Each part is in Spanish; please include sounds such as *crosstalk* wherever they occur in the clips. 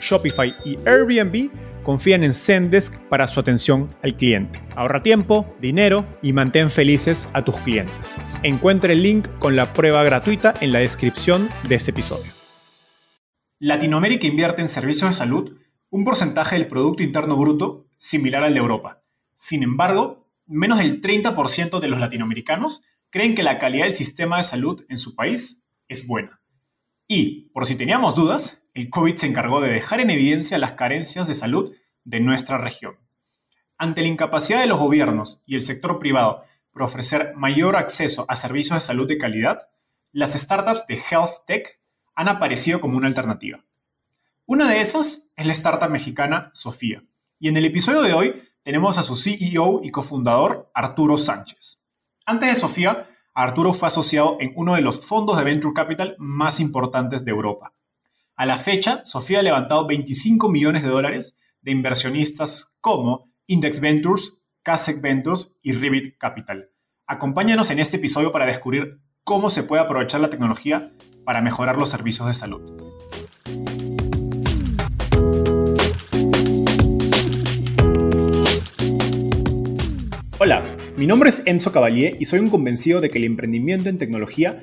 Shopify y Airbnb confían en Zendesk para su atención al cliente. Ahorra tiempo, dinero y mantén felices a tus clientes. Encuentre el link con la prueba gratuita en la descripción de este episodio. Latinoamérica invierte en servicios de salud un porcentaje del Producto Interno Bruto similar al de Europa. Sin embargo, menos del 30% de los latinoamericanos creen que la calidad del sistema de salud en su país es buena. Y, por si teníamos dudas, el COVID se encargó de dejar en evidencia las carencias de salud de nuestra región. Ante la incapacidad de los gobiernos y el sector privado por ofrecer mayor acceso a servicios de salud de calidad, las startups de Health Tech han aparecido como una alternativa. Una de esas es la startup mexicana Sofía, y en el episodio de hoy tenemos a su CEO y cofundador Arturo Sánchez. Antes de Sofía, Arturo fue asociado en uno de los fondos de Venture Capital más importantes de Europa, a la fecha, Sofía ha levantado 25 millones de dólares de inversionistas como Index Ventures, Kasek Ventures y Ribbit Capital. Acompáñanos en este episodio para descubrir cómo se puede aprovechar la tecnología para mejorar los servicios de salud. Hola, mi nombre es Enzo Cavalier y soy un convencido de que el emprendimiento en tecnología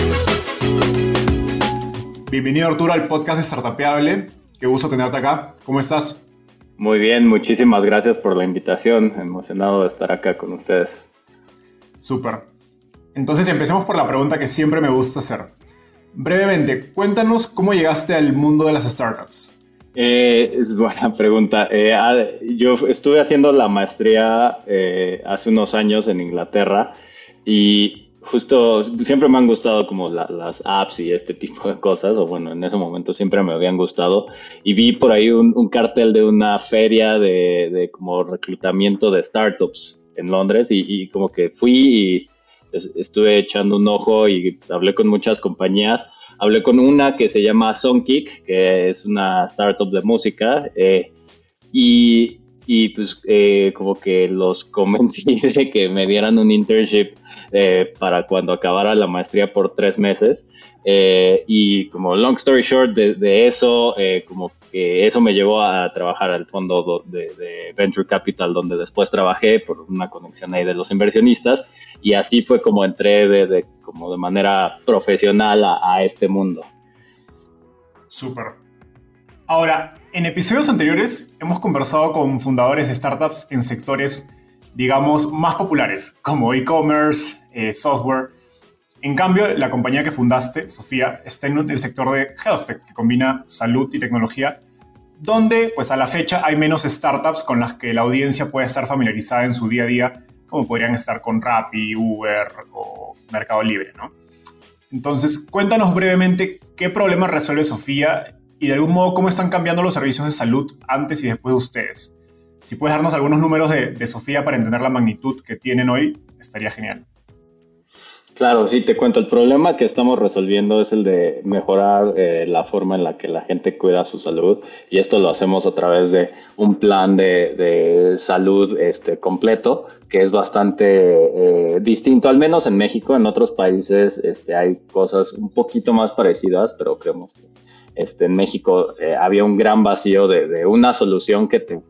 Bienvenido Arturo al podcast de Startupeable. Qué gusto tenerte acá. ¿Cómo estás? Muy bien, muchísimas gracias por la invitación. Emocionado de estar acá con ustedes. Súper. Entonces empecemos por la pregunta que siempre me gusta hacer. Brevemente, cuéntanos cómo llegaste al mundo de las startups. Eh, es buena *laughs* pregunta. Eh, ah, yo estuve haciendo la maestría eh, hace unos años en Inglaterra y justo siempre me han gustado como las apps y este tipo de cosas, o bueno, en ese momento siempre me habían gustado. Y vi por ahí un, cartel de una feria de, como reclutamiento de startups en Londres y, como que fui y estuve echando un ojo y hablé con muchas compañías. Hablé con una que se llama Songkick, que es una startup de música. Eh, y, y pues eh, como que los *laughs* convencí de que me dieran un internship eh, para cuando acabara la maestría por tres meses. Eh, y como long story short de, eso, como que eso me llevó a trabajar al fondo de, Venture Capital, donde después trabajé por una conexión ahí de los inversionistas. Y así fue como entré de, como de manera profesional a, a este mundo. Súper. Ahora, en episodios anteriores hemos conversado con fundadores de startups en sectores, digamos, más populares, como e-commerce, eh, software. En cambio, la compañía que fundaste, Sofía, está en el sector de health tech, que combina salud y tecnología, donde, pues a la fecha, hay menos startups con las que la audiencia puede estar familiarizada en su día a día, como podrían estar con Rappi, Uber o Mercado Libre, ¿no? Entonces, cuéntanos brevemente qué problema resuelve Sofía y de algún modo cómo están cambiando los servicios de salud antes y después de ustedes. Si puedes darnos algunos números de, Sofía para entender la magnitud que tienen hoy, estaría genial. Claro, sí, te cuento. El problema que estamos resolviendo es el de mejorar eh, la forma en la que la gente cuida su salud y esto lo hacemos a través de un plan de, salud este, completo que es bastante eh, distinto, al menos en México. En otros países este, hay cosas un poquito más parecidas, pero creemos que este, en México eh, había un gran vacío de, una solución que te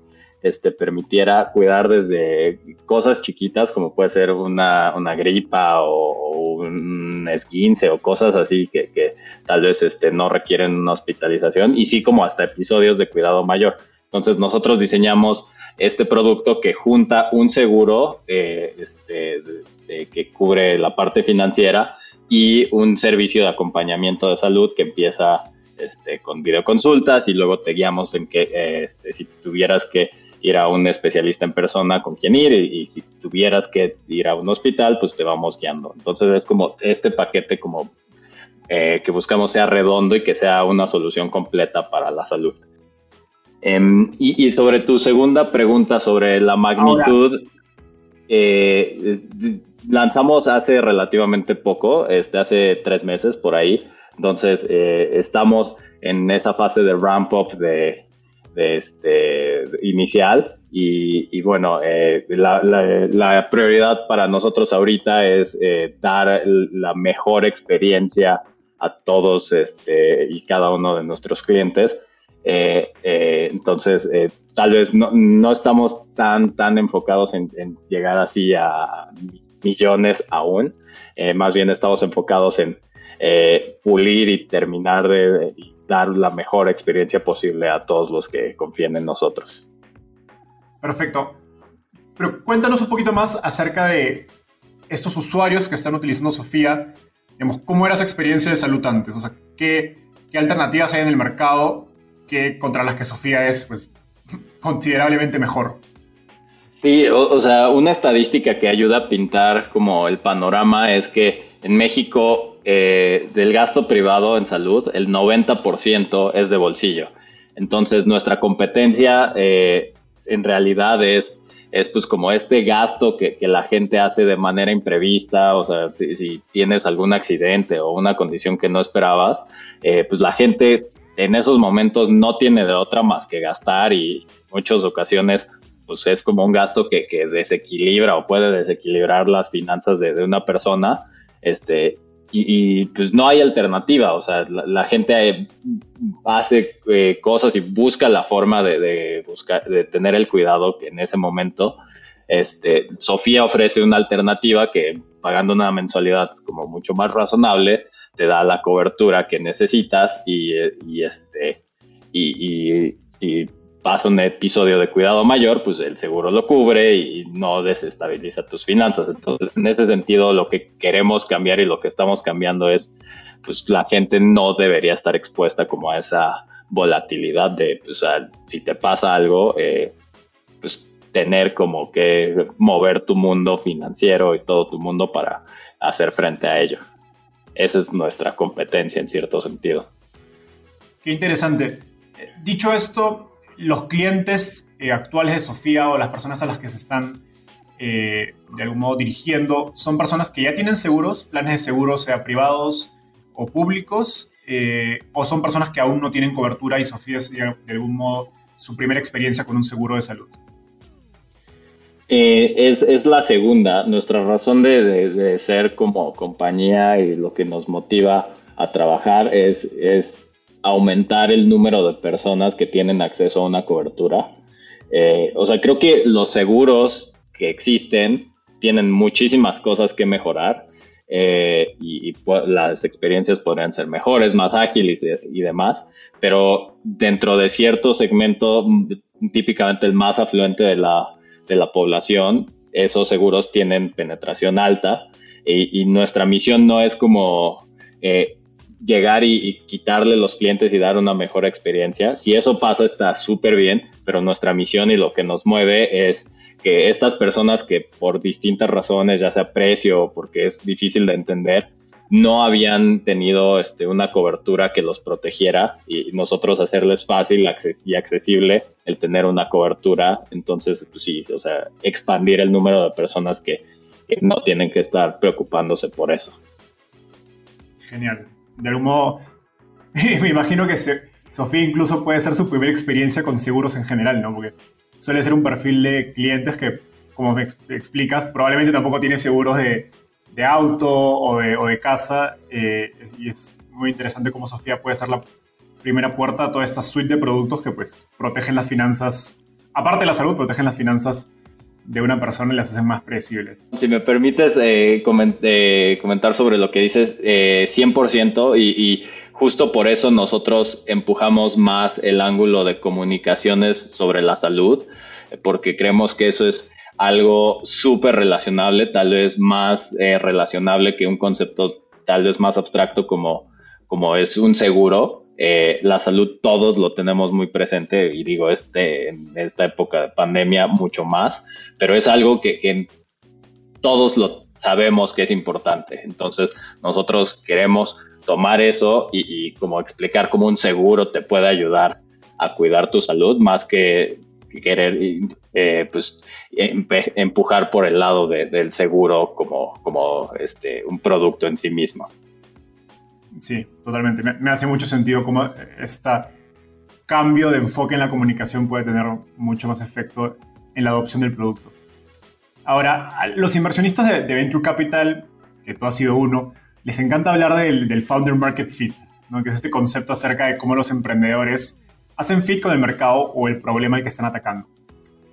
este, permitiera cuidar desde cosas chiquitas como puede ser una, gripa o, un esguince o cosas así que, tal vez este, no requieren una hospitalización y sí como hasta episodios de cuidado mayor. Entonces nosotros diseñamos este producto que junta un seguro eh, este, que cubre la parte financiera y un servicio de acompañamiento de salud que empieza este, con videoconsultas y luego te guiamos en que este, si tuvieras que ir a un especialista en persona con quien ir y, si tuvieras que ir a un hospital, pues te vamos guiando. Entonces es como este paquete como eh, que buscamos sea redondo y que sea una solución completa para la salud. Em, y, sobre tu segunda pregunta sobre la magnitud, eh, lanzamos hace relativamente poco, este, hace tres meses por ahí. Entonces eh, estamos en esa fase de ramp up de, este, inicial. Y, bueno, eh, la, prioridad para nosotros ahorita es eh, dar la mejor experiencia a todos este, y cada uno de nuestros clientes. Entonces, tal vez no, estamos tan, tan enfocados en, llegar así a millones aún. más bien estamos enfocados en pulir y terminar de, dar la mejor experiencia posible a todos los que confíen en nosotros. Perfecto. Pero cuéntanos un poquito más acerca de estos usuarios que están utilizando Sofía. Digamos, ¿Cómo era esa experiencia de salud antes? O sea, ¿qué, qué alternativas hay en el mercado que, contra las que Sofía es pues, *laughs* considerablemente mejor? Sí, o, sea, una estadística que ayuda a pintar como el panorama es que en México eh, del gasto privado en salud, el 90% es de bolsillo. Entonces, nuestra competencia eh, en realidad es, es pues como este gasto que, la gente hace de manera imprevista, o sea, si, tienes algún accidente o una condición que no esperabas, eh, pues la gente en esos momentos no tiene de otra más que gastar y muchas ocasiones pues es como un gasto que, desequilibra o puede desequilibrar las finanzas de, de una persona. Este, y, pues no hay alternativa, o sea, la, gente eh, hace eh, cosas y busca la forma de, buscar, de tener el cuidado que en ese momento. Este, Sofía ofrece una alternativa que pagando una mensualidad como mucho más razonable te da la cobertura que necesitas y, y este y pasa un episodio de cuidado mayor, pues el seguro lo cubre y no desestabiliza tus finanzas. Entonces, en ese sentido, lo que queremos cambiar y lo que estamos cambiando es, pues la gente no debería estar expuesta como a esa volatilidad de, pues, si te pasa algo, eh, pues tener como que mover tu mundo financiero y todo tu mundo para hacer frente a ello. Esa es nuestra competencia en cierto sentido. Qué interesante. Dicho esto, los clientes eh, actuales de Sofía o las personas a las que se están eh, de algún modo dirigiendo son personas que ya tienen seguros, planes de seguros, sea privados o públicos, eh, o son personas que aún no tienen cobertura y Sofía es de algún modo su primera experiencia con un seguro de salud. es, la segunda. Nuestra razón de, de, ser como compañía y lo que nos motiva a trabajar es, es aumentar el número de personas que tienen acceso a una cobertura. Eh, o sea, creo que los seguros que existen tienen muchísimas cosas que mejorar eh, y, las experiencias podrían ser mejores, más ágiles y, demás, pero dentro de cierto segmento, típicamente el más afluente de la, de la población, esos seguros tienen penetración alta y, nuestra misión no es como eh, llegar y, quitarle los clientes y dar una mejor experiencia. Si eso pasa, está súper bien, pero nuestra misión y lo que nos mueve es que estas personas que por distintas razones, ya sea precio o porque es difícil de entender, no habían tenido este, una cobertura que los protegiera y nosotros hacerles fácil y accesible el tener una cobertura. Entonces, pues sí, o sea, expandir el número de personas que no tienen que estar preocupándose por eso. Genial. De algún modo, *laughs* me imagino que Sofía incluso puede ser su primera experiencia con seguros en general, ¿no? Porque suele ser un perfil de clientes que, como me explicas, probablemente tampoco tiene seguros de, auto o de, casa. Eh, y es muy interesante cómo Sofía puede ser la primera puerta a toda esta suite de productos que pues protegen las finanzas, aparte de la salud, protegen las finanzas de una persona y las hacen más predecibles. Si me permites eh, eh, comentar sobre lo que dices, 100% y, y, justo por eso nosotros empujamos más el ángulo de comunicaciones sobre la salud, porque creemos que eso es algo súper relacionable, tal vez más eh, relacionable que un concepto tal vez más abstracto como, como es un seguro. La salud todos lo tenemos muy presente y digo, este, en esta época de pandemia mucho más, pero es algo que, que todos lo sabemos que es importante. Entonces, nosotros queremos tomar eso y, como explicar cómo un seguro te puede ayudar a cuidar tu salud, más que querer eh, pues, empujar por el lado del seguro como, como este, un producto en sí mismo. Sí, totalmente. Me, hace mucho sentido cómo este cambio de enfoque en la comunicación puede tener mucho más efecto en la adopción del producto. Ahora, los inversionistas de, Venture Capital, que tú has sido uno, les encanta hablar del, Founder Market Fit, ¿no? que es este concepto acerca de cómo los emprendedores hacen fit con el mercado o el problema al que están atacando.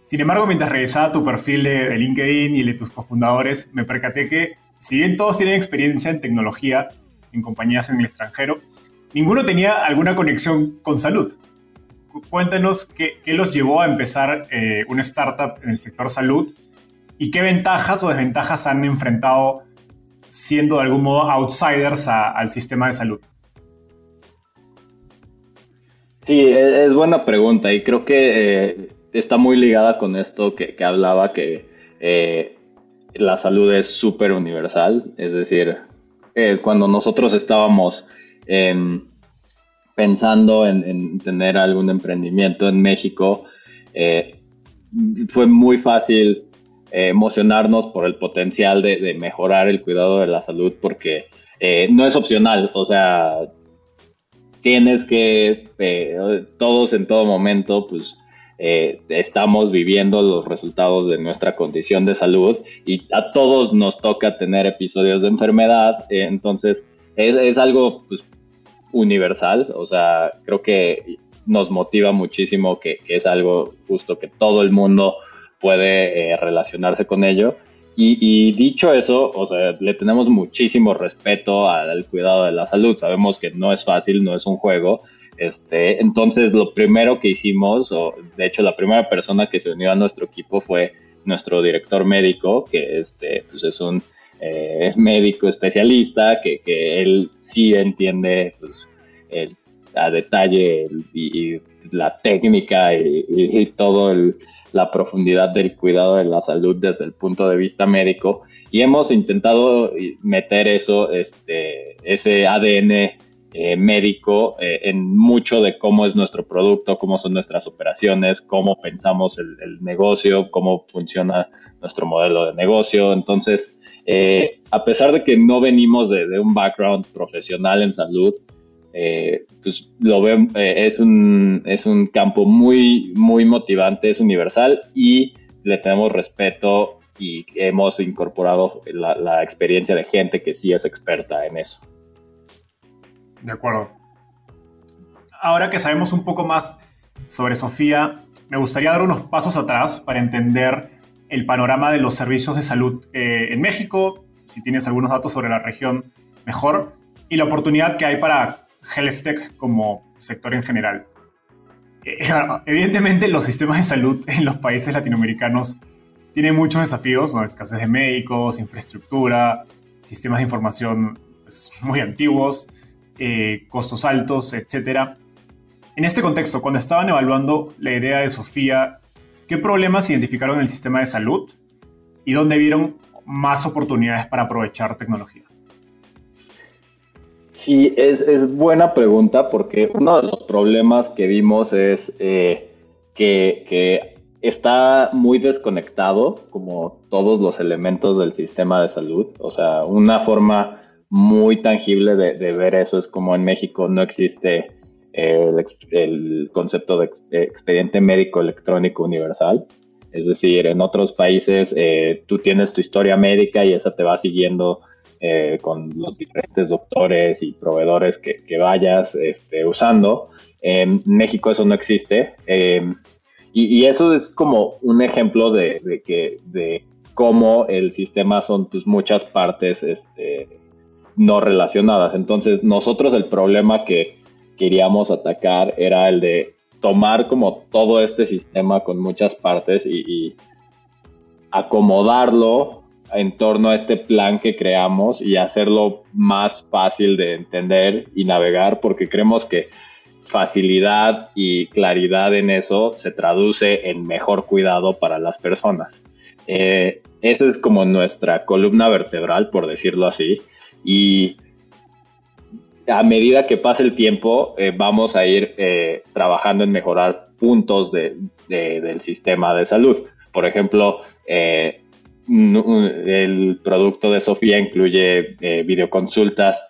Sin embargo, mientras revisaba tu perfil de, de LinkedIn y de tus cofundadores, me percaté que, si bien todos tienen experiencia en tecnología, en compañías en el extranjero, ninguno tenía alguna conexión con salud. Cuéntanos qué, los llevó a empezar eh, una startup en el sector salud y qué ventajas o desventajas han enfrentado siendo de algún modo outsiders al sistema de salud. Sí, e, es buena pregunta y creo que eh, está muy ligada con esto que, hablaba que eh, la salud es súper universal, es decir, eh, cuando nosotros estábamos pensando en, tener algún emprendimiento en México, fue muy fácil eh, emocionarnos por el potencial de, mejorar el cuidado de la salud porque eh, no es opcional, o sea, tienes que, eh, todos en todo momento, pues estamos viviendo los resultados de nuestra condición de salud y a todos nos toca tener episodios de enfermedad, entonces es, algo pues, universal, o sea, creo que nos motiva muchísimo que, que es algo justo que todo el mundo puede eh, relacionarse con ello. Y, dicho eso, o sea, le tenemos muchísimo respeto al, cuidado de la salud. Sabemos que no es fácil, no es un juego. Este, entonces, lo primero que hicimos, o de hecho, la primera persona que se unió a nuestro equipo fue nuestro director médico, que este, pues es un eh, médico especialista, que, que, él sí entiende pues, a detalle y, la técnica y todo el, la profundidad del cuidado de la salud desde el punto de vista médico. Y hemos intentado meter eso, este, ese ADN eh, médico eh, en mucho de cómo es nuestro producto, cómo son nuestras operaciones, cómo pensamos el, negocio, cómo funciona nuestro modelo de negocio. Entonces, eh, a pesar de que no venimos de un background profesional en salud, eh, pues lo veo, es, un, es un campo muy, muy motivante, es universal y le tenemos respeto y hemos incorporado la, experiencia de gente que sí es experta en eso. De acuerdo. Ahora que sabemos un poco más sobre Sofía, me gustaría dar unos pasos atrás para entender el panorama de los servicios de salud eh, en México, si tienes algunos datos sobre la región, mejor, y la oportunidad que hay para health tech como sector en general. Eh, *laughs* evidentemente los sistemas de salud en los países latinoamericanos tienen muchos desafíos, escasez de médicos, infraestructura, sistemas de información pues, muy antiguos, eh, costos altos, etc. En este contexto, cuando estaban evaluando la idea de Sofía, ¿qué problemas identificaron en el sistema de salud y dónde vieron más oportunidades para aprovechar tecnología? Sí, es, buena pregunta porque uno de los problemas que vimos es eh, que, está muy desconectado como todos los elementos del sistema de salud. O sea, una forma muy tangible de, ver eso es como en México no existe el, concepto de expediente médico electrónico universal. Es decir, en otros países eh, tú tienes tu historia médica y esa te va siguiendo eh, con los diferentes doctores y proveedores que, vayas este, usando. En México eso no existe. Em, y, eso es como un ejemplo de, que, de cómo el sistema son pues, muchas partes este, no relacionadas. Entonces, nosotros el problema que queríamos atacar era el de tomar como todo este sistema con muchas partes y, acomodarlo en torno a este plan que creamos y hacerlo más fácil de entender y navegar porque creemos que facilidad y claridad en eso se traduce en mejor cuidado para las personas. Eh, esa es como nuestra columna vertebral, por decirlo así. Y a medida que pase el tiempo, eh, vamos a ir eh, trabajando en mejorar puntos del sistema de salud. Por ejemplo, el producto de Sofía incluye videoconsultas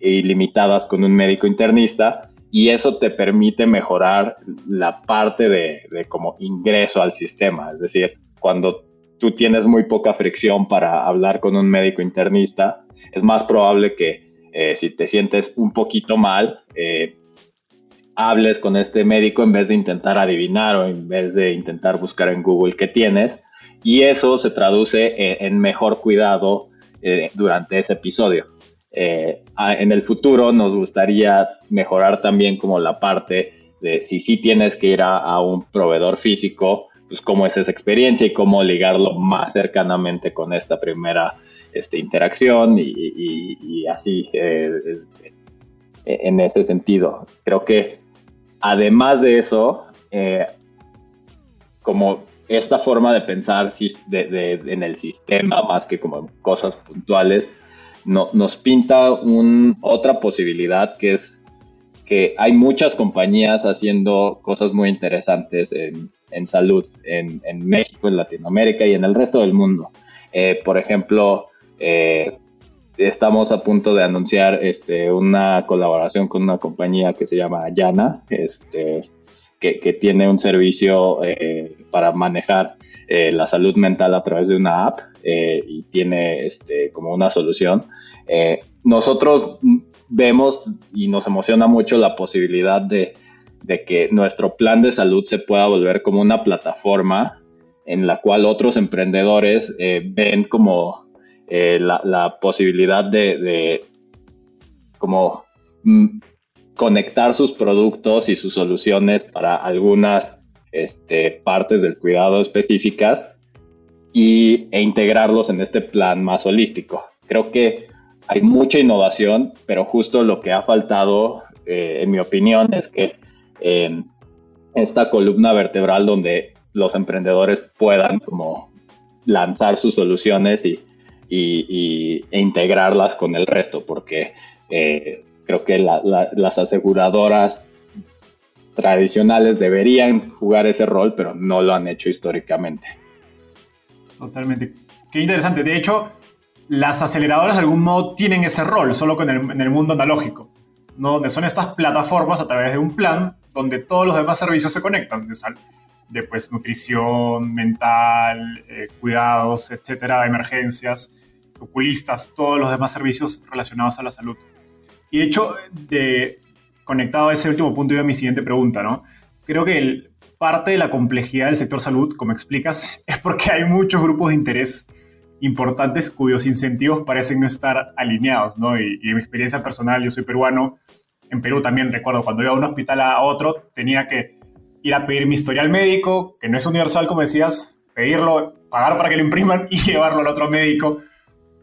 ilimitadas con un médico internista y eso te permite mejorar la parte de, como ingreso al sistema. Es decir, cuando tú tienes muy poca fricción para hablar con un médico internista, es más probable que eh, si te sientes un poquito mal, eh, hables con este médico en vez de intentar adivinar o en vez de intentar buscar en Google qué tienes. Y eso se traduce en, mejor cuidado eh, durante ese episodio. En el futuro nos gustaría mejorar también como la parte de si sí tienes que ir a, un proveedor físico, pues cómo es esa experiencia y cómo ligarlo más cercanamente con esta primera este, interacción y, así eh, eh, en ese sentido. Creo que además de eso, como esta forma de pensar en el sistema más que como cosas puntuales, nos pinta otra posibilidad que es que hay muchas compañías haciendo cosas muy interesantes en, salud en, México, en Latinoamérica y en el resto del mundo. Eh, por ejemplo, eh, estamos a punto de anunciar este, una colaboración con una compañía que se llama Yana, este, que, tiene un servicio eh, para manejar la salud mental a través de una app eh, y tiene este, como una solución. Eh, nosotros vemos y nos emociona mucho la posibilidad de, que nuestro plan de salud se pueda volver como una plataforma en la cual otros emprendedores eh, ven como la, posibilidad de, como mm, conectar sus productos y sus soluciones para algunas este, partes del cuidado específicas y, e integrarlos en este plan más holístico. Creo que hay mucha innovación, pero justo lo que ha faltado, eh, en mi opinión, es que em, esta columna vertebral donde los emprendedores puedan como lanzar sus soluciones y, y, e integrarlas con el resto, porque eh, creo que las aseguradoras tradicionales deberían jugar ese rol, pero no lo han hecho históricamente. Totalmente. Qué interesante. De hecho, las aceleradoras de algún modo tienen ese rol, solo que en el, mundo analógico, ¿no? donde son estas plataformas a través de un plan donde todos los demás servicios se conectan, de, de pues, nutrición, mental, eh, cuidados, etcétera, emergencias, oculistas, todos los demás servicios relacionados a la salud. Y de hecho, de, conectado a ese último punto, iba mi siguiente pregunta, ¿no? Creo que el, parte de la complejidad del sector salud, como explicas, *laughs* es porque hay muchos grupos de interés importantes cuyos incentivos parecen no estar alineados, ¿no? Y, en mi experiencia personal, yo soy peruano, en Perú también recuerdo, cuando iba a un hospital a otro, tenía que ir a pedir mi historial médico, que no es universal, como decías, pedirlo, pagar para que lo impriman *laughs* y llevarlo al otro médico,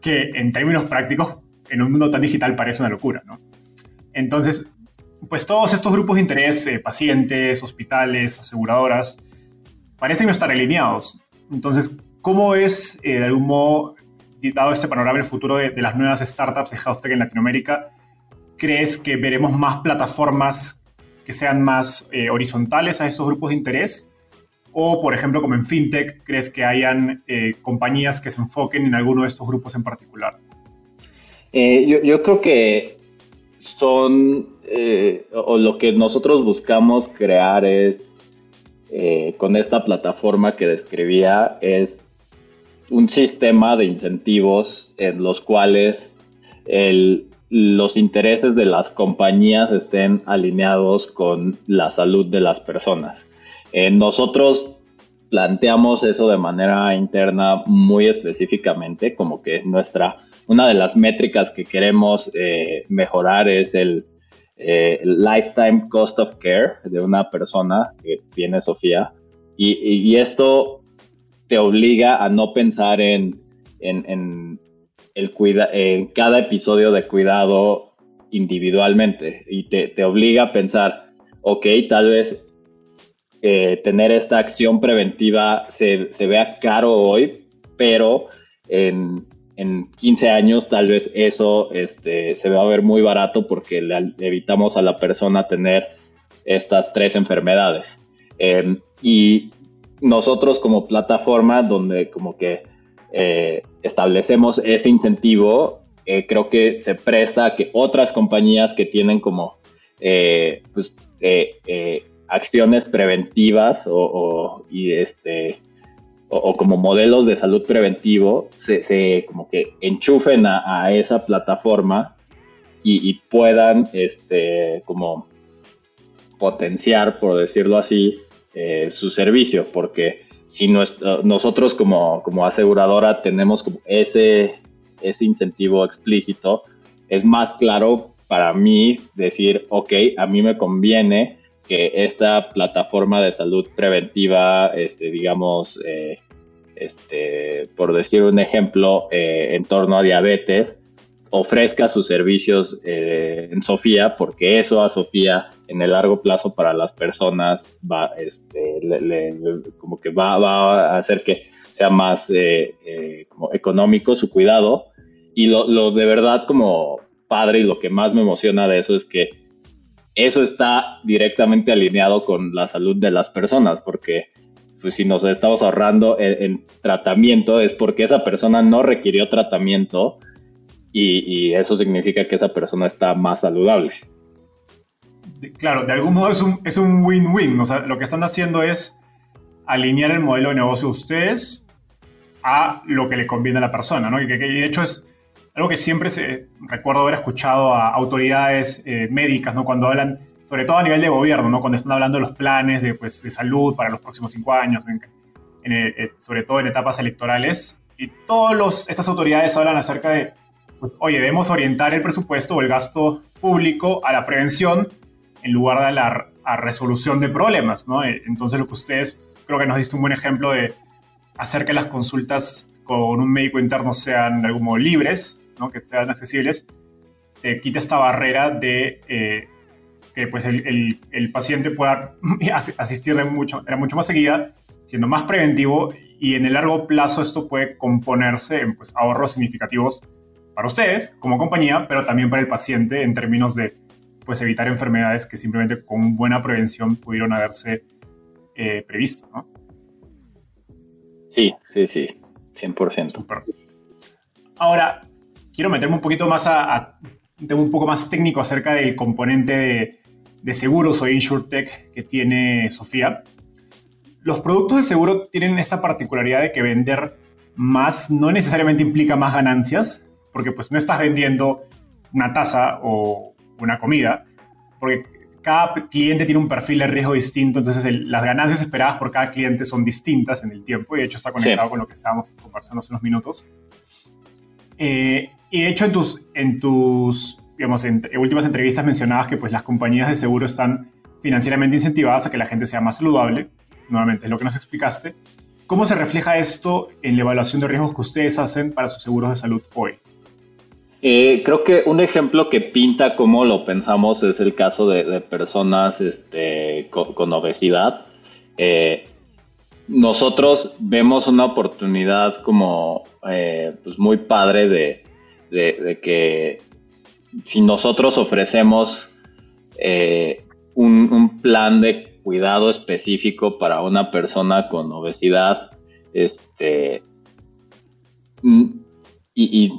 que en términos prácticos, en un mundo tan digital parece una locura, ¿no? Entonces, pues todos estos grupos de interés, eh, pacientes, hospitales, aseguradoras, parecen no estar alineados. Entonces, ¿cómo es, eh, de algún modo, dado este panorama el futuro de, las nuevas startups de health en Latinoamérica, crees que veremos más plataformas que sean más eh, horizontales a esos grupos de interés? O, por ejemplo, como en FinTech, ¿crees que hayan compañías que se enfoquen en alguno de estos grupos en particular? Eh, yo, creo que son, eh, o lo que nosotros buscamos crear es, eh, con esta plataforma que describía, es un sistema de incentivos en los cuales los intereses de las compañías estén alineados con la salud de las personas. Nosotros planteamos eso de manera interna muy específicamente, como que nuestra, una de las métricas que queremos eh, mejorar es el, eh, lifetime cost of care de una persona que tiene Sofía. Y, esto te obliga a no pensar en, en, el cuida en cada episodio de cuidado individualmente y te, te obliga a pensar, ok, tal vez eh, tener esta acción preventiva se, vea caro hoy, pero en, 15 años tal vez eso este, se va a ver muy barato porque le, evitamos a la persona tener estas tres enfermedades. Em, y nosotros como plataforma donde como que eh, establecemos ese incentivo, eh, creo que se presta a que otras compañías que tienen como pues, acciones preventivas o, y este o, como modelos de salud preventivo se, como que enchufen a, esa plataforma y, puedan este como potenciar por decirlo así eh, su servicio porque si nosotros como, como aseguradora tenemos como ese ese incentivo explícito es más claro para mí decir ok a mí me conviene que esta plataforma de salud preventiva, este, digamos, eh, este, por decir un ejemplo, eh, en torno a diabetes, ofrezca sus servicios eh, en Sofía, porque eso a Sofía en el largo plazo para las personas va, este, como que va, va, a hacer que sea más como económico su cuidado. Y lo, lo de verdad como padre y lo que más me emociona de eso es que eso está directamente alineado con la salud de las personas, porque pues, si nos estamos ahorrando en, tratamiento es porque esa persona no requirió tratamiento y, eso significa que esa persona está más saludable. Claro, de algún modo es un win-win. lo que están haciendo es alinear el modelo de negocio de ustedes a lo que le conviene a la persona, ¿no? Y que, de hecho es algo que siempre se, recuerdo haber escuchado a autoridades eh, médicas, ¿no? Cuando hablan, sobre todo a nivel de gobierno, ¿no? Cuando están hablando de los planes de, pues, de salud para los próximos cinco años, eh, sobre todo en etapas electorales. Y todas estas autoridades hablan acerca de, pues, oye, debemos orientar el presupuesto o el gasto público a la prevención en lugar de la a resolución de problemas, ¿no? Eh, entonces, lo que ustedes creo que nos diste un buen ejemplo de hacer que las consultas con un médico interno sean de algún modo libres, que sean accesibles, eh, quita esta barrera de eh, que pues, el, el, paciente pueda *laughs* asistir de mucho, era mucho más seguida, siendo más preventivo y en el largo plazo esto puede componerse en pues, ahorros significativos para ustedes como compañía, pero también para el paciente en términos de pues, evitar enfermedades que simplemente con buena prevención pudieron haberse eh, previsto. ¿no? Sí, sí, sí, 100%. Ahora, quiero meterme un poquito más a, un poco más técnico acerca del componente de, seguros o InsurTech que tiene Sofía. Los productos de seguro tienen esta particularidad de que vender más no necesariamente implica más ganancias, porque pues no estás vendiendo una taza o una comida, porque cada cliente tiene un perfil de riesgo distinto, entonces las ganancias esperadas por cada cliente son distintas en el tiempo y de hecho está conectado con lo que estábamos conversando hace unos minutos. Eh, y de hecho en tus, en tus últimas entrevistas mencionabas que pues, las compañías de seguro están financieramente incentivadas a que la gente sea más saludable. Nuevamente, es lo que nos explicaste. ¿Cómo se refleja esto en la evaluación de riesgos que ustedes hacen para sus seguros de salud hoy? Eh, creo que un ejemplo que pinta cómo lo pensamos es el caso de, personas este, con, obesidad. Eh, nosotros vemos una oportunidad como eh, pues muy padre de, que si nosotros ofrecemos eh, un, plan de cuidado específico para una persona con obesidad, este, y,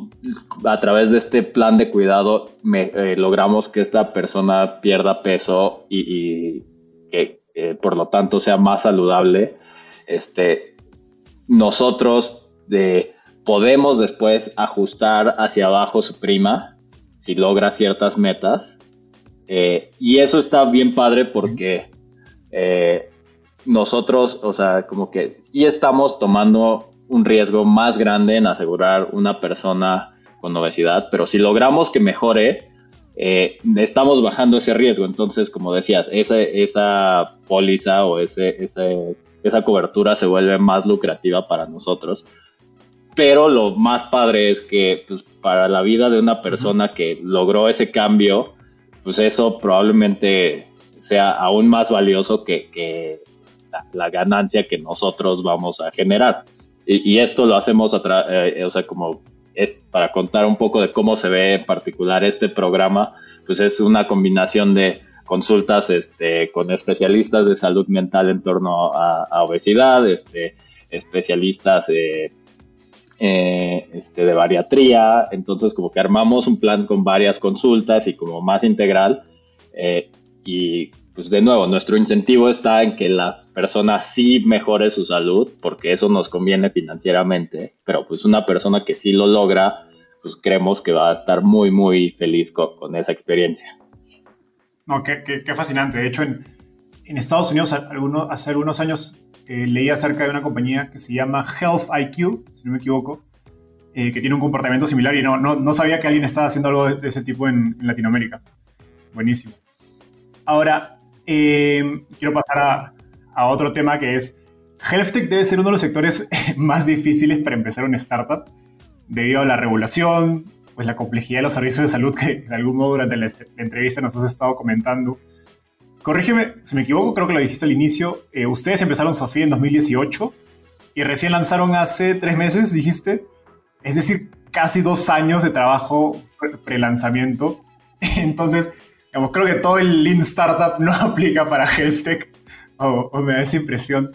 a través de este plan de cuidado eh, logramos que esta persona pierda peso y, que por lo tanto sea más saludable, este, nosotros podemos después ajustar hacia abajo su prima si logra ciertas metas. Eh, y eso está bien padre porque nosotros, o sea, como que sí estamos tomando un riesgo más grande en asegurar una persona con obesidad, pero si logramos que mejore, eh, estamos bajando ese riesgo. Entonces, como decías, esa, esa póliza o ese, esa cobertura se vuelve más lucrativa para nosotros. Pero lo más padre es que pues, para la vida de una persona que logró ese cambio, pues eso probablemente sea aún más valioso que, la ganancia que nosotros vamos a generar. Y, esto lo hacemos, eh, o sea, como es para contar un poco de cómo se ve en particular este programa, pues es una combinación de consultas este, con especialistas de salud mental en torno a, obesidad, este, especialistas eh, eh, este, de bariatría, entonces como que armamos un plan con varias consultas y como más integral y pues de nuevo, nuestro incentivo está en que la persona sí mejore su salud, porque eso nos conviene financieramente, pero pues una persona que sí lo logra, pues creemos que va a estar muy, muy feliz con, esa experiencia. No, qué, qué, fascinante. De hecho, en, en Estados Unidos hace algunos años eh, leí acerca de una compañía que se llama Health IQ, si no me equivoco, eh, que tiene un comportamiento similar y no, no, no, sabía que alguien estaba haciendo algo de, ese tipo en, Latinoamérica. Buenísimo. Ahora, eh, quiero pasar a, otro tema que es, HealthTech debe ser uno de los sectores *laughs* más difíciles para empezar una startup debido a la regulación, pues la complejidad de los servicios de salud que de algún modo durante la, entrevista nos has estado comentando. Corrígeme si me equivoco, creo que lo dijiste al inicio. Eh, ustedes empezaron Sofía en 2018 y recién lanzaron hace tres meses, dijiste. Es decir, casi dos años de trabajo pre-lanzamiento. *laughs* Entonces, creo que todo el Lean Startup no *laughs* aplica para HealthTech, o, o me da esa impresión.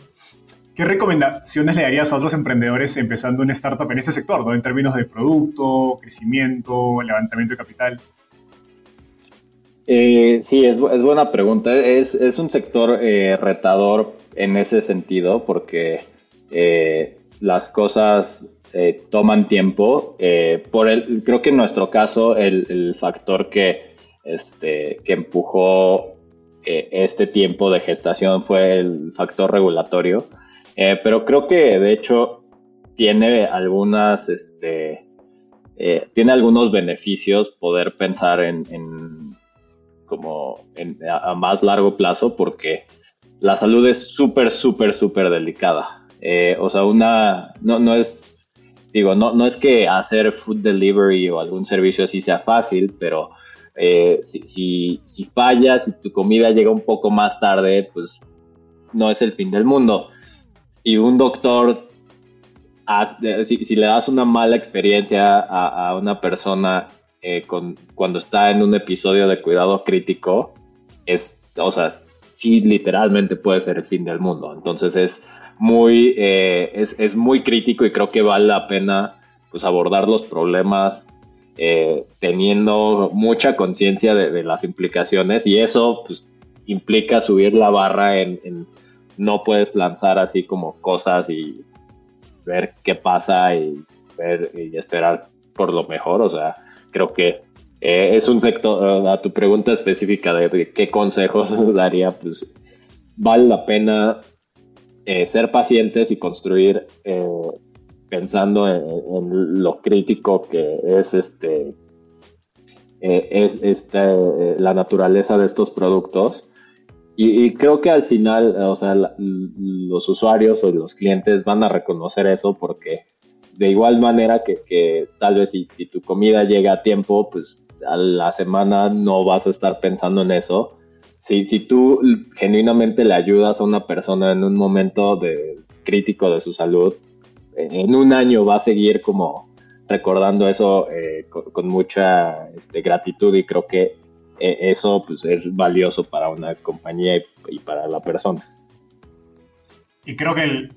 ¿Qué recomendaciones le darías a otros emprendedores empezando una startup en este sector, ¿no? en términos de producto, crecimiento, levantamiento de capital? Eh, sí, es, buena pregunta. Es, un sector eh, retador en ese sentido porque eh, las cosas toman tiempo. por el, creo que en nuestro caso el factor que este, que empujó este tiempo de gestación fue el factor regulatorio. Eh, pero creo que de hecho tiene algunas, este, eh, tiene algunos beneficios poder pensar en, como a, más largo plazo porque la salud es súper, súper, súper delicada. o sea, una, no, no es, digo, no, no es que hacer food delivery o algún servicio así sea fácil, pero eh, si, si, si fallas, si tu comida llega un poco más tarde, pues no es el fin del mundo. Y un doctor, si, le das una mala experiencia a, una persona eh, cuando está en un episodio de cuidado crítico, es, o sea, sí literalmente puede ser el fin del mundo. Entonces es muy, eh, es, es, muy crítico y creo que vale la pena pues abordar los problemas eh, teniendo mucha conciencia de, las implicaciones y eso pues, implica subir la barra en, no puedes lanzar así como cosas y ver qué pasa y ver y esperar por lo mejor, o sea, creo que eh, es un sector, a tu pregunta específica de, qué consejos *laughs* daría, pues vale la pena eh, ser pacientes y construir pensando en, lo crítico que es este eh, es este, eh, la naturaleza de estos productos y, creo que al final o sea los usuarios o los clientes van a reconocer eso porque de igual manera que, tal vez si, tu comida llega a tiempo pues a la semana no vas a estar pensando en eso. Si, si tú genuinamente le ayudas a una persona en un momento de crítico de su salud en un año va a seguir como recordando eso eh, con, mucha este, gratitud y creo que eh, eso pues, es valioso para una compañía y, para la persona. Y creo que el,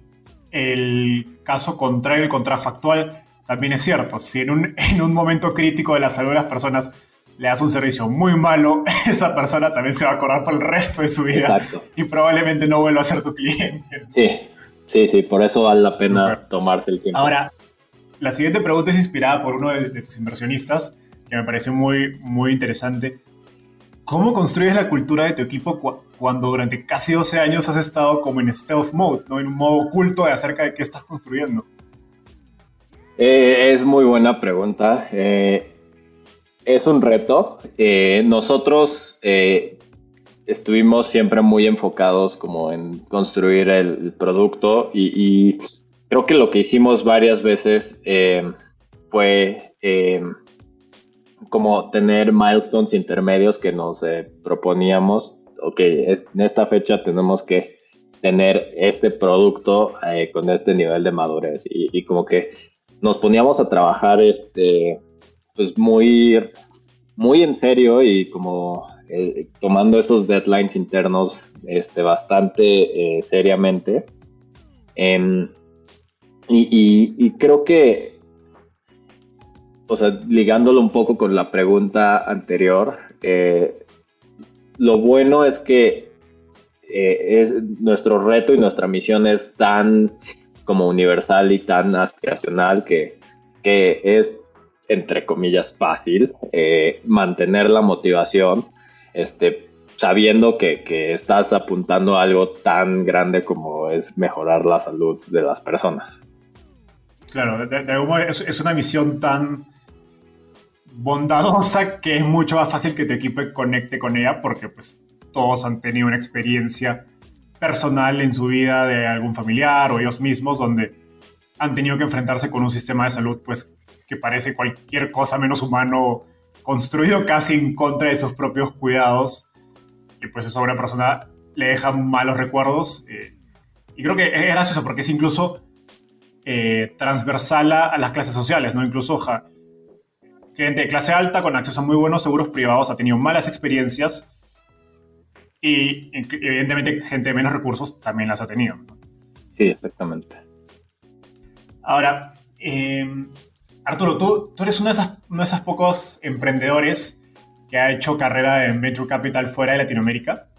el, caso contrario, el contrafactual, también es cierto. Si en un, *laughs* en un momento crítico de la salud de las personas le das un servicio muy malo, *laughs* esa persona también se va a acordar por el resto de su vida Exacto. y probablemente no vuelva a ser tu cliente. Sí, sí, sí, por eso vale la pena tomarse el tiempo. Ahora, la siguiente pregunta es inspirada por uno de, tus inversionistas, que me pareció muy, muy interesante. ¿Cómo construyes la cultura de tu equipo cuando durante casi 12 años has estado como en stealth mode, ¿no? en un modo oculto de acerca de qué estás construyendo? Eh, es muy buena pregunta. Eh, es un reto. Eh, nosotros estuvimos siempre muy enfocados como en construir el, producto y, creo que lo que hicimos varias veces fue como tener milestones intermedios que nos proponíamos. Ok, en esta fecha tenemos que tener este producto con este nivel de madurez y, como que nos poníamos a trabajar este pues muy, muy en serio y como eh, tomando esos deadlines internos este, bastante eh, seriamente. Em, y, creo que, o sea, ligándolo un poco con la pregunta anterior, eh, lo bueno es que es, nuestro reto y nuestra misión es tan como universal y tan aspiracional que, que es entre comillas, fácil eh, mantener la motivación, este, sabiendo que, estás apuntando a algo tan grande como es mejorar la salud de las personas. Claro, es, una misión tan bondadosa que es mucho más fácil que tu equipo conecte con ella porque pues todos han tenido una experiencia personal en su vida de algún familiar o ellos mismos donde han tenido que enfrentarse con un sistema de salud pues que parece cualquier cosa menos humano, construido casi en contra de sus propios cuidados, y pues eso a una persona le deja malos recuerdos. Eh, y creo que es gracioso porque es incluso eh, transversal a, las clases sociales, ¿no? Incluso gente de clase alta con acceso a muy buenos seguros privados ha tenido malas experiencias y evidentemente gente de menos recursos también las ha tenido. Sí, exactamente. Ahora, eh, Arturo, tú, tú eres uno de, esas, uno de esos pocos emprendedores que ha hecho carrera en Venture Capital fuera de Latinoamérica.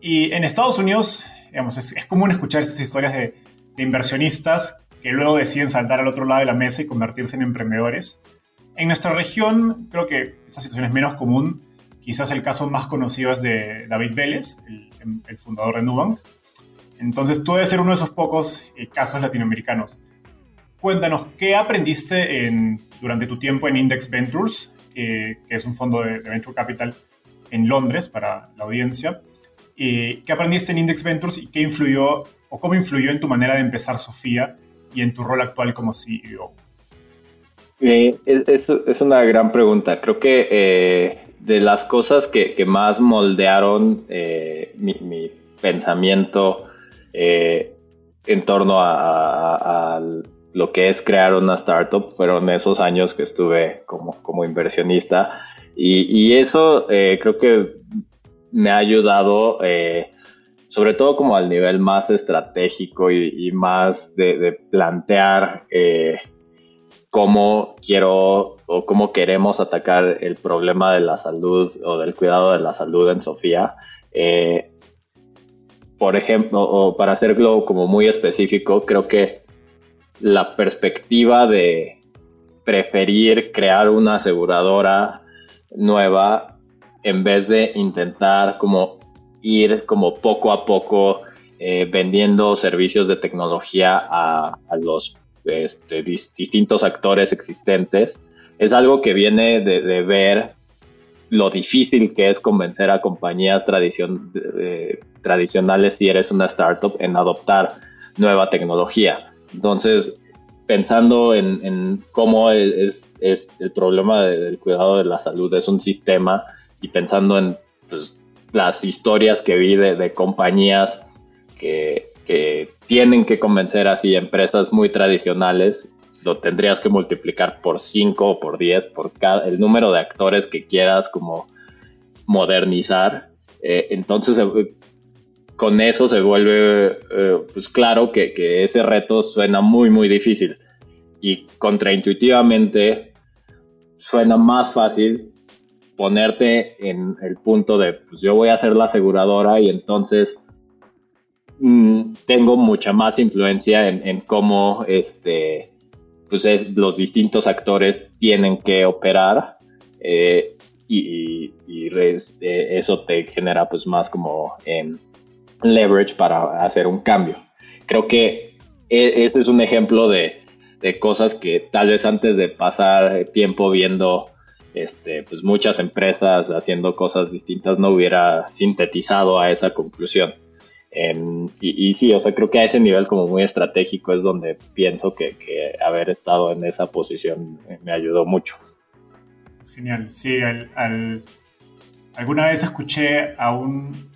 Y en Estados Unidos, digamos, es, común escuchar estas historias de, inversionistas que luego deciden saltar al otro lado de la mesa y convertirse en emprendedores. En nuestra región, creo que esta situación es menos común. Quizás el caso más conocido es de David Vélez, el, el fundador de Nubank. Entonces, tú debes ser uno de esos pocos eh, casos latinoamericanos. Cuéntanos, ¿qué aprendiste durante tu tiempo en Index Ventures, que es un fondo de, Venture Capital en Londres para la audiencia? ¿Qué aprendiste en Index Ventures y qué influyó o cómo influyó en tu manera de empezar Sofía y en tu rol actual como CEO? Eh, es, una gran pregunta. Creo que eh, de las cosas que, más moldearon eh, mi, pensamiento en torno al lo que es crear una startup fueron esos años que estuve como, inversionista y, eso eh, creo que me ha ayudado eh, sobre todo como al nivel más estratégico y, más de, plantear eh, cómo quiero o cómo queremos atacar el problema de la salud o del cuidado de la salud en Sofía. por ejemplo, o para hacerlo como muy específico, creo que la perspectiva de preferir crear una aseguradora nueva en vez de intentar como ir como poco a poco eh, vendiendo servicios de tecnología a, los este, distintos actores existentes. Es algo que viene de, ver lo difícil que es convencer a compañías tradicionales si eres una startup en adoptar nueva tecnología. Entonces, pensando en, cómo es, el problema del cuidado de la salud es un sistema y pensando en pues, las historias que vi de, compañías que, tienen que convencer así empresas muy tradicionales, lo tendrías que multiplicar por 5 o por 10, por cada, el número de actores que quieras como modernizar. Eh, entonces, con eso se vuelve eh, pues claro que, ese reto suena muy, muy difícil. y contraintuitivamente suena más fácil ponerte en el punto de, pues yo voy a ser la aseguradora y entonces mm, tengo mucha más influencia en, cómo este, pues los distintos actores tienen que operar eh, y, este, eso te genera pues más como em, leverage para hacer un cambio. Creo que este es un ejemplo de, de cosas que tal vez antes de pasar tiempo viendo este, pues muchas empresas haciendo cosas distintas no hubiera sintetizado a esa conclusión. Y, sí, o sea, creo que a ese nivel como muy estratégico es donde pienso que, haber estado en esa posición me ayudó mucho. Genial, sí, alguna vez escuché a un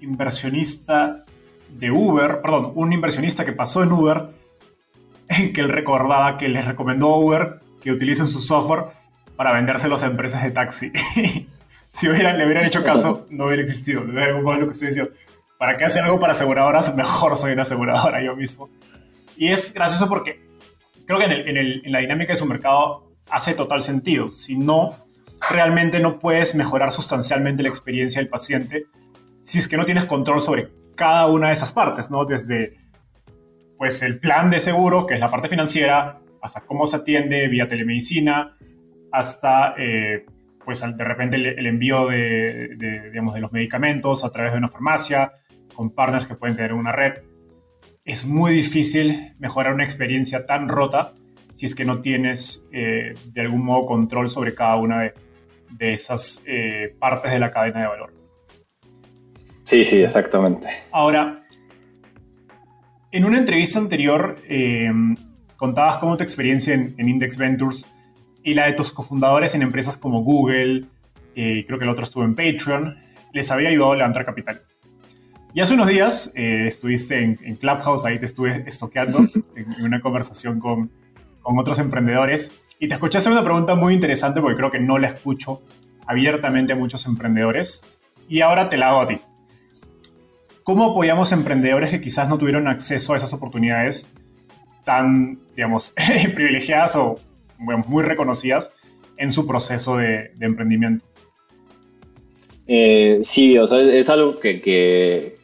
inversionista de Uber, perdón, un inversionista que pasó en Uber, *laughs* que él recordaba que les recomendó a Uber que utilicen su software para vendérselos a empresas de taxi. *laughs* si hubieran, le hubieran hecho caso, no hubiera existido. Lo que estoy diciendo. ¿Para qué hacer algo para aseguradoras? Mejor soy una aseguradora yo mismo. Y es gracioso porque creo que en, en la dinámica de su mercado hace total sentido. Si no, realmente no puedes mejorar sustancialmente la experiencia del paciente si es que no tienes control sobre cada una de esas partes, ¿no? Desde pues el plan de seguro, que es la parte financiera, hasta cómo se atiende vía telemedicina, hasta eh, pues de repente el, envío de, digamos, de los medicamentos a través de una farmacia, con partners que pueden tener una red. Es muy difícil mejorar una experiencia tan rota si es que no tienes eh, de algún modo control sobre cada una de, esas eh, partes de la cadena de valor. Sí, sí, exactamente. Ahora, en una entrevista anterior eh, contabas cómo tu experiencia en, Index Ventures y la de tus cofundadores en empresas como Google, creo que el otro estuvo en Patreon, les había ayudado a levantar capital. Y hace unos días eh, estuviste en, Clubhouse, ahí te estuve estoqueando *laughs* en, una conversación con, con otros emprendedores y te escuché hacer una pregunta muy interesante porque creo que no la escucho abiertamente a muchos emprendedores y ahora te la hago a ti. ¿Cómo apoyamos a emprendedores que quizás no tuvieron acceso a esas oportunidades tan, digamos, *laughs* privilegiadas o muy reconocidas en su proceso de, emprendimiento? Eh, sí, o sea, es algo que,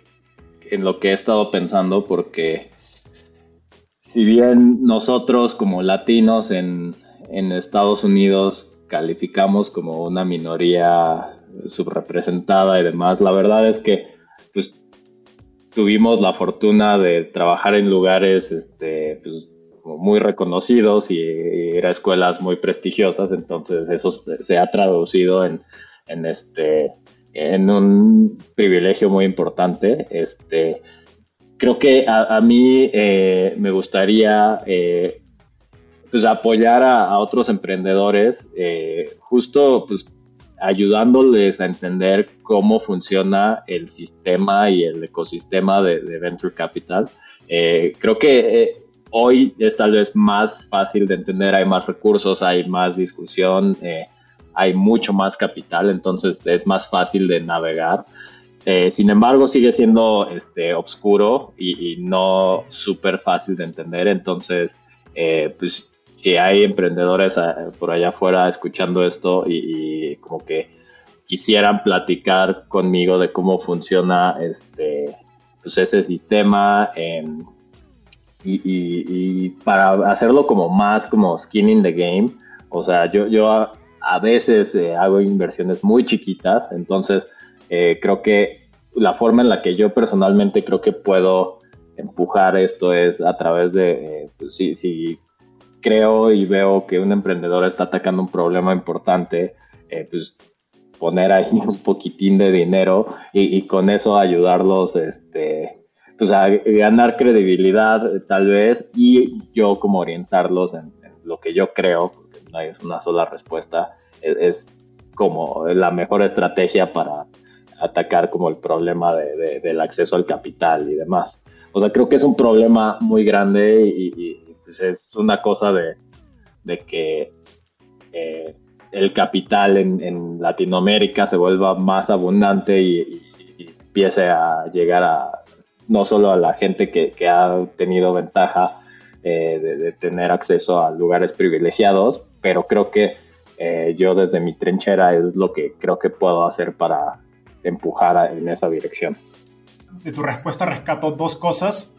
en lo que he estado pensando porque si bien nosotros como latinos en, en Estados Unidos calificamos como una minoría subrepresentada y demás, la verdad es que pues tuvimos la fortuna de trabajar en lugares este, pues, muy reconocidos y ir a escuelas muy prestigiosas, entonces eso se ha traducido en, en, este, en un privilegio muy importante. Este, creo que a, mí eh, me gustaría eh, pues apoyar a, otros emprendedores, eh, justo pues ayudándoles a entender cómo funciona el sistema y el ecosistema de, Venture Capital. Creo que hoy es tal vez más fácil de entender, hay más recursos, hay más discusión, hay mucho más capital, entonces es más fácil de navegar. sin embargo, sigue siendo este, oscuro y, no súper fácil de entender, entonces, pues si hay emprendedores ah, por allá afuera escuchando esto y, como que quisieran platicar conmigo de cómo funciona este pues ese sistema em, y, para hacerlo como más como skin in the game o sea yo yo a, veces eh, hago inversiones muy chiquitas entonces eh, creo que la forma en la que yo personalmente creo que puedo empujar esto es a través de eh, pues, si, si creo y veo que un emprendedor está atacando un problema importante, pues poner ahí *laughs* un poquitín de dinero y, con eso ayudarlos este, pues a ganar credibilidad tal vez y yo como orientarlos en, lo que yo creo, no hay una sola respuesta, es, como la mejor estrategia para atacar como el problema del acceso al capital y demás. O sea, creo que es un problema muy grande y pues es una cosa de, que eh, el capital en, Latinoamérica se vuelva más abundante y, empiece a llegar a no solo a la gente que, ha tenido ventaja eh, de, tener acceso a lugares privilegiados, pero creo que eh, yo desde mi trinchera es lo que creo que puedo hacer para empujar en esa dirección. De tu respuesta rescato dos cosas.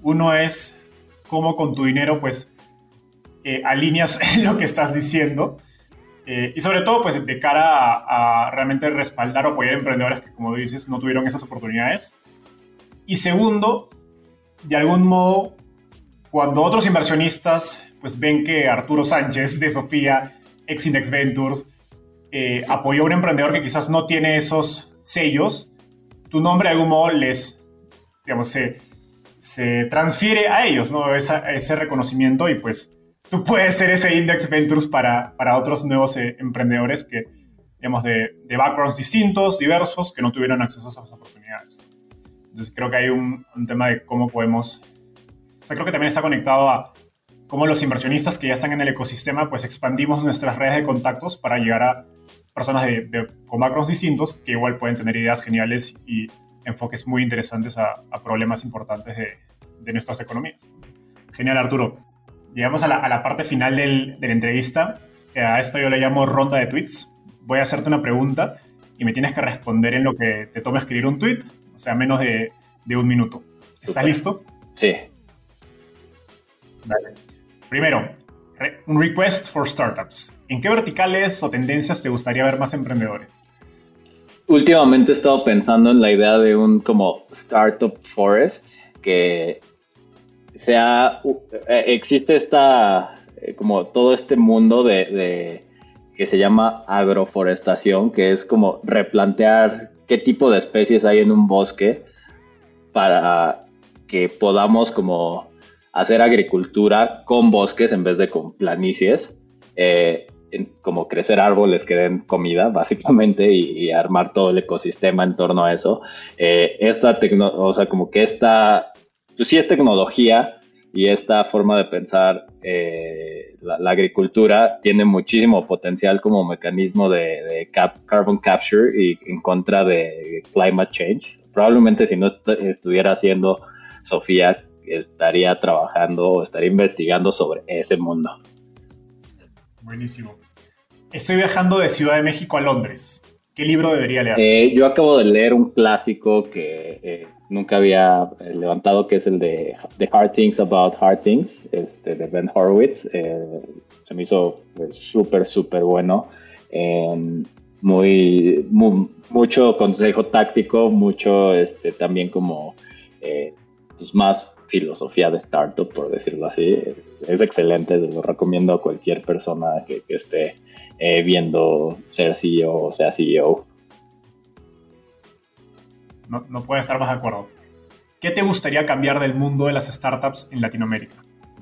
Uno es cómo con tu dinero pues eh, alineas *laughs* lo que estás diciendo. y sobre todo, pues de cara a, realmente respaldar o apoyar emprendedores que, como dices, no tuvieron esas oportunidades. Y segundo, de algún modo, cuando otros inversionistas pues ven que Arturo Sánchez de Sofía, ex Index Ventures, eh, apoyó a un emprendedor que quizás no tiene esos sellos, tu nombre de algún modo les, digamos, se, se transfiere a ellos, ¿no? ese reconocimiento y pues tú puedes ser ese Index Ventures para, para otros nuevos eh, emprendedores que, digamos, de, de, backgrounds distintos, diversos, que no tuvieron acceso a esas oportunidades. Entonces creo que hay un, un tema de cómo podemos creo que también está conectado a cómo los inversionistas que ya están en el ecosistema, pues expandimos nuestras redes de contactos para llegar a personas de, con backgrounds distintos que igual pueden tener ideas geniales y enfoques muy interesantes a, problemas importantes de, de, nuestras economías. Genial, Arturo. Llegamos a la, parte final de la entrevista. A esto yo le llamo ronda de tweets. Voy a hacerte una pregunta y me tienes que responder en lo que te tome escribir un tweet, o sea, menos de, un minuto. ¿Estás listo? Sí. Primero, un request for startups. ¿En qué verticales o tendencias te gustaría ver más emprendedores? Últimamente he estado pensando en la idea de un como startup forest que sea eh, existe esta eh, como todo este mundo de, que se llama agroforestación, que es como replantear qué tipo de especies hay en un bosque para que podamos como hacer agricultura con bosques en vez de con planicies, eh, como crecer árboles que den comida, *laughs* básicamente, y, armar todo el ecosistema en torno a eso. Eh, esta o sea, como que esta, pues es tecnología y esta forma de pensar eh, la, agricultura tiene muchísimo potencial como mecanismo de, carbon capture y en contra de climate change. Probablemente si no estuviera haciendo Sofía estaría trabajando o estaría investigando sobre ese mundo. Buenísimo. Estoy viajando de Ciudad de México a Londres. ¿Qué libro debería leer? Eh, yo acabo de leer un clásico que eh, nunca había eh, levantado, que es el de The Hard Things About Hard Things, este, de Ben Horowitz. se me hizo súper, súper bueno. Muy, mucho consejo táctico, mucho este, también como pues, más filosofía de startup, por decirlo así. Es excelente, se lo recomiendo a cualquier persona que, esté eh, viendo ser CEO o sea CEO. No, no puedo estar más de acuerdo. ¿Qué te gustaría cambiar del mundo de las startups en Latinoamérica?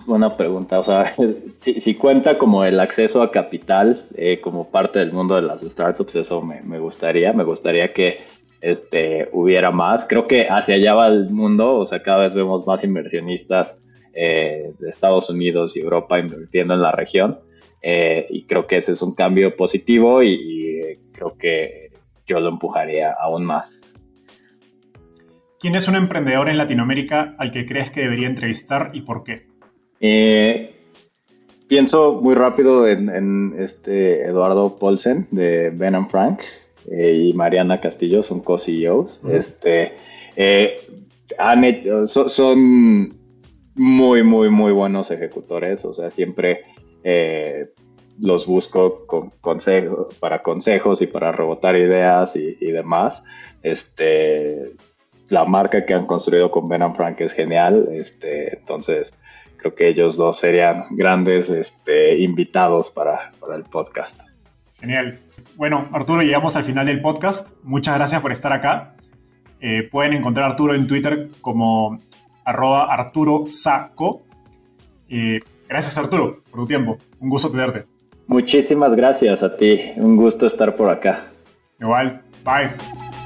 Buena pregunta. O sea, *laughs* si, cuenta como el acceso a capital eh, como parte del mundo de las startups, eso me, me gustaría. Me gustaría que este, hubiera más. Creo que hacia allá va el mundo, o sea, cada vez vemos más inversionistas eh, de Estados Unidos y Europa invirtiendo en la región. Eh, y creo que ese es un cambio positivo y, eh, creo que yo lo empujaría aún más. ¿Quién es un emprendedor en Latinoamérica al que crees que debería entrevistar y por qué? pienso muy rápido en, en, este Eduardo Paulsen de Ben Frank. Eh, y Mariana Castillo son co-CEOs. este, eh, son muy, muy, muy buenos ejecutores. O sea, siempre eh, los busco con consejo, para consejos y para rebotar ideas y, demás. Este, la marca que han construido con Ben Frank es genial. Este, entonces, creo que ellos dos serían grandes este, invitados para, para el podcast. Genial. Bueno, Arturo, llegamos al final del podcast. Muchas gracias por estar acá. Eh, pueden encontrar a Arturo en Twitter como arroba Arturo Saco. gracias, Arturo, por tu tiempo. Un gusto tenerte. Muchísimas gracias a ti. Un gusto estar por acá. Igual. Bye.